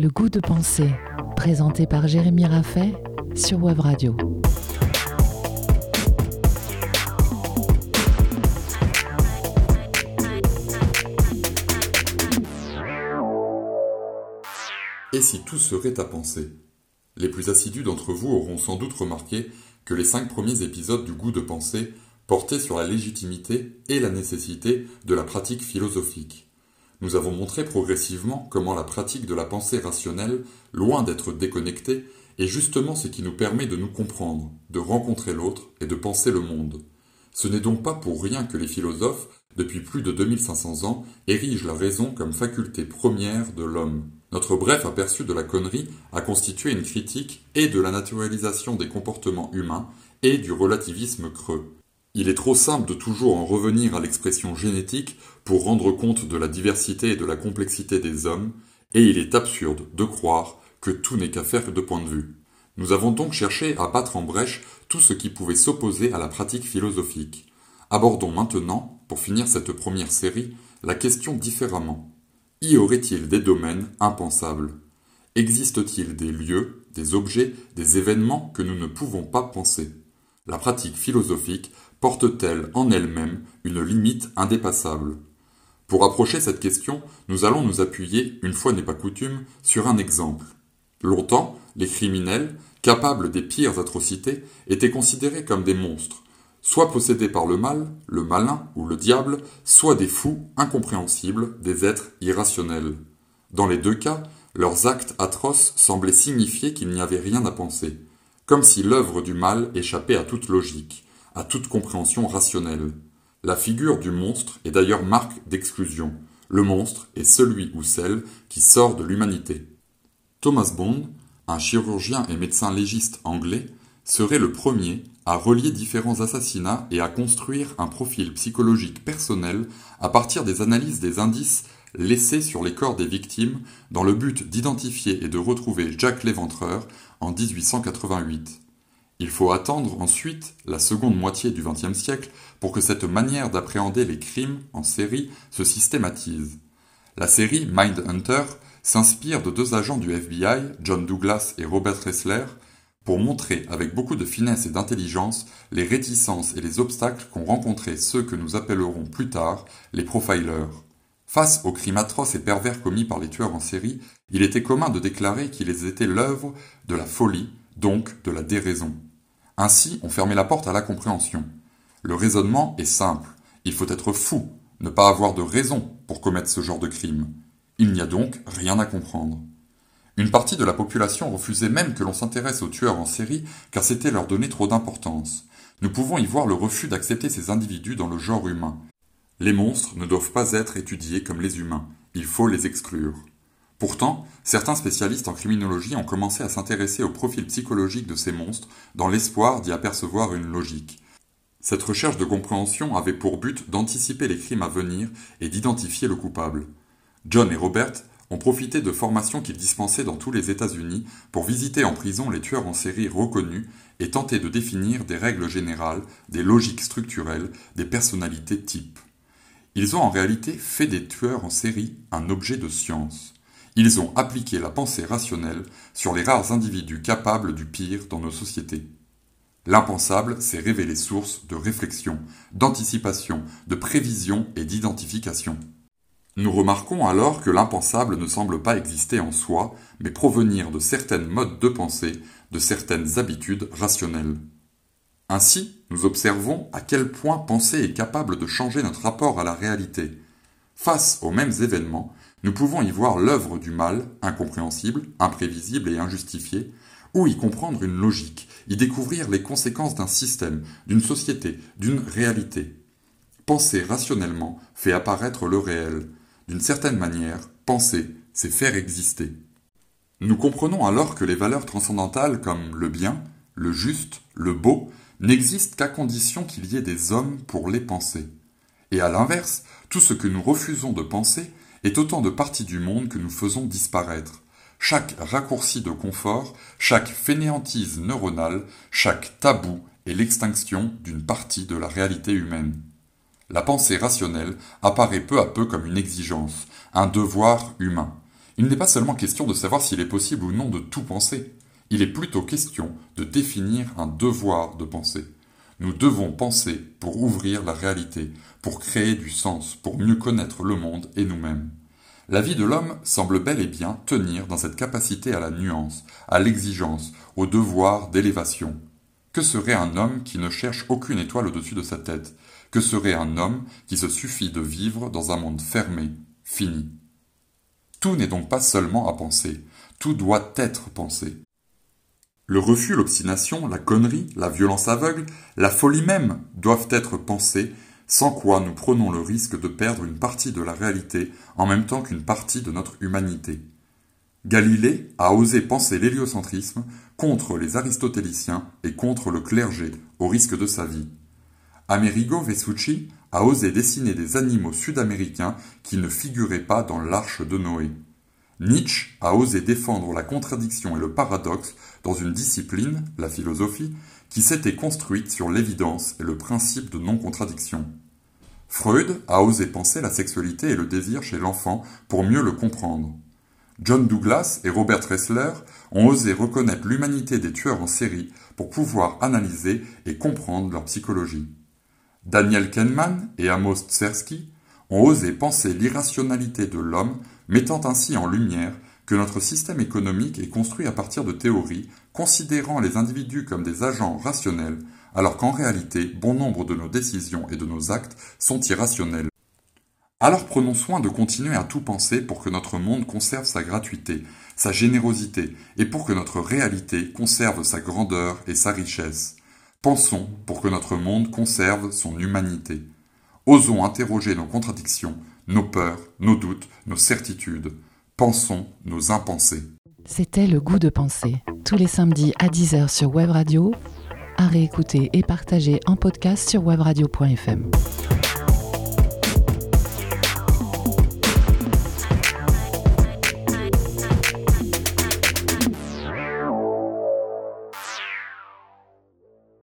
Le goût de penser, présenté par Jérémy Raffet sur Web Radio. Et si tout serait à penser? Les plus assidus d'entre vous auront sans doute remarqué que les cinq premiers épisodes du goût de penser portaient sur la légitimité et la nécessité de la pratique philosophique. Nous avons montré progressivement comment la pratique de la pensée rationnelle, loin d'être déconnectée, est justement ce qui nous permet de nous comprendre, de rencontrer l'autre et de penser le monde. Ce n'est donc pas pour rien que les philosophes, depuis plus de 2500 ans, érigent la raison comme faculté première de l'homme. Notre bref aperçu de la connerie a constitué une critique et de la naturalisation des comportements humains et du relativisme creux. Il est trop simple de toujours en revenir à l'expression génétique pour rendre compte de la diversité et de la complexité des hommes, et il est absurde de croire que tout n'est qu'affaire de point de vue. Nous avons donc cherché à battre en brèche tout ce qui pouvait s'opposer à la pratique philosophique. Abordons maintenant, pour finir cette première série, la question différemment. Y aurait-il des domaines impensables? Existe-t-il des lieux, des objets, des événements que nous ne pouvons pas penser? La pratique philosophique porte-t-elle en elle-même une limite indépassable? Pour approcher cette question, nous allons nous appuyer, une fois n'est pas coutume, sur un exemple. Longtemps, les criminels, capables des pires atrocités, étaient considérés comme des monstres, soit possédés par le mal, le malin ou le diable, soit des fous incompréhensibles, des êtres irrationnels. Dans les deux cas, leurs actes atroces semblaient signifier qu'il n'y avait rien à penser, comme si l'œuvre du mal échappait à toute logique, à toute compréhension rationnelle. La figure du monstre est d'ailleurs marque d'exclusion. Le monstre est celui ou celle qui sort de l'humanité. Thomas Bond, un chirurgien et médecin légiste anglais, serait le premier à relier différents assassinats et à construire un profil psychologique personnel à partir des analyses des indices laissés sur les corps des victimes dans le but d'identifier et de retrouver Jack l'Éventreur en 1888. Il faut attendre ensuite la seconde moitié du XXe siècle pour que cette manière d'appréhender les crimes en série se systématise. La série Mindhunter s'inspire de deux agents du FBI, John Douglas et Robert Ressler, pour montrer avec beaucoup de finesse et d'intelligence les réticences et les obstacles qu'ont rencontrés ceux que nous appellerons plus tard les profilers. Face aux crimes atroces et pervers commis par les tueurs en série, il était commun de déclarer qu'ils étaient l'œuvre de la folie, donc de la déraison. Ainsi, on fermait la porte à la compréhension. Le raisonnement est simple. Il faut être fou, ne pas avoir de raison pour commettre ce genre de crime. Il n'y a donc rien à comprendre. Une partie de la population refusait même que l'on s'intéresse aux tueurs en série car c'était leur donner trop d'importance. Nous pouvons y voir le refus d'accepter ces individus dans le genre humain. Les monstres ne doivent pas être étudiés comme les humains, il faut les exclure. Pourtant, certains spécialistes en criminologie ont commencé à s'intéresser au profil psychologique de ces monstres dans l'espoir d'y apercevoir une logique. Cette recherche de compréhension avait pour but d'anticiper les crimes à venir et d'identifier le coupable. John et Robert ont profité de formations qu'ils dispensaient dans tous les États-Unis pour visiter en prison les tueurs en série reconnus et tenter de définir des règles générales, des logiques structurelles, des personnalités types. Ils ont en réalité fait des tueurs en série un objet de science. Ils ont appliqué la pensée rationnelle sur les rares individus capables du pire dans nos sociétés. L'impensable s'est révélé source de réflexion, d'anticipation, de prévision et d'identification. Nous remarquons alors que l'impensable ne semble pas exister en soi, mais provenir de certaines modes de pensée, de certaines habitudes rationnelles. Ainsi, nous observons à quel point penser est capable de changer notre rapport à la réalité. Face aux mêmes événements, nous pouvons y voir l'œuvre du mal, incompréhensible, imprévisible et injustifié, ou y comprendre une logique, y découvrir les conséquences d'un système, d'une société, d'une réalité. Penser rationnellement fait apparaître le réel. D'une certaine manière, penser, c'est faire exister. Nous comprenons alors que les valeurs transcendantales comme le bien, le juste, le beau, n'existent qu'à condition qu'il y ait des hommes pour les penser. Et à l'inverse, tout ce que nous refusons de penser est autant de parties du monde que nous faisons disparaître. Chaque raccourci de confort, chaque fainéantise neuronale, chaque tabou est l'extinction d'une partie de la réalité humaine. La pensée rationnelle apparaît peu à peu comme une exigence, un devoir humain. il n'est pas seulement question de savoir s'il est possible ou non de tout penser, il est plutôt question de définir un devoir de penser. Nous devons penser pour ouvrir la réalité, pour créer du sens, pour mieux connaître le monde et nous-mêmes. La vie de l'homme semble bel et bien tenir dans cette capacité à la nuance, à l'exigence, au devoir d'élévation. Que serait un homme qui ne cherche aucune étoile au-dessus de sa tête? Que serait un homme qui se suffit de vivre dans un monde fermé, fini? Tout n'est donc pas seulement à penser, tout doit être pensé. Le refus, l'obstination, la connerie, la violence aveugle, la folie même doivent être pensés, sans quoi nous prenons le risque de perdre une partie de la réalité en même temps qu'une partie de notre humanité. Galilée a osé penser l'héliocentrisme contre les aristotéliciens et contre le clergé, au risque de sa vie. Amerigo Vespucci a osé dessiner des animaux sud-américains qui ne figuraient pas dans l'arche de Noé. Nietzsche a osé défendre la contradiction et le paradoxe dans une discipline, la philosophie, qui s'était construite sur l'évidence et le principe de non-contradiction. Freud a osé penser la sexualité et le désir chez l'enfant pour mieux le comprendre. John Douglas et Robert Ressler ont osé reconnaître l'humanité des tueurs en série pour pouvoir analyser et comprendre leur psychologie. Daniel Kahneman et Amos Tversky ont osé penser l'irrationalité de l'homme mettant ainsi en lumière que notre système économique est construit à partir de théories considérant les individus comme des agents rationnels, alors qu'en réalité, bon nombre de nos décisions et de nos actes sont irrationnels. Alors prenons soin de continuer à tout penser pour que notre monde conserve sa gratuité, sa générosité, et pour que notre réalité conserve sa grandeur et sa richesse. Pensons pour que notre monde conserve son humanité. Osons interroger nos contradictions, nos peurs, nos doutes, nos certitudes. Pensons nos impensés. C'était le goût de penser, tous les samedis à 10h sur Web Radio, à réécouter et partager en podcast sur webradio.fm.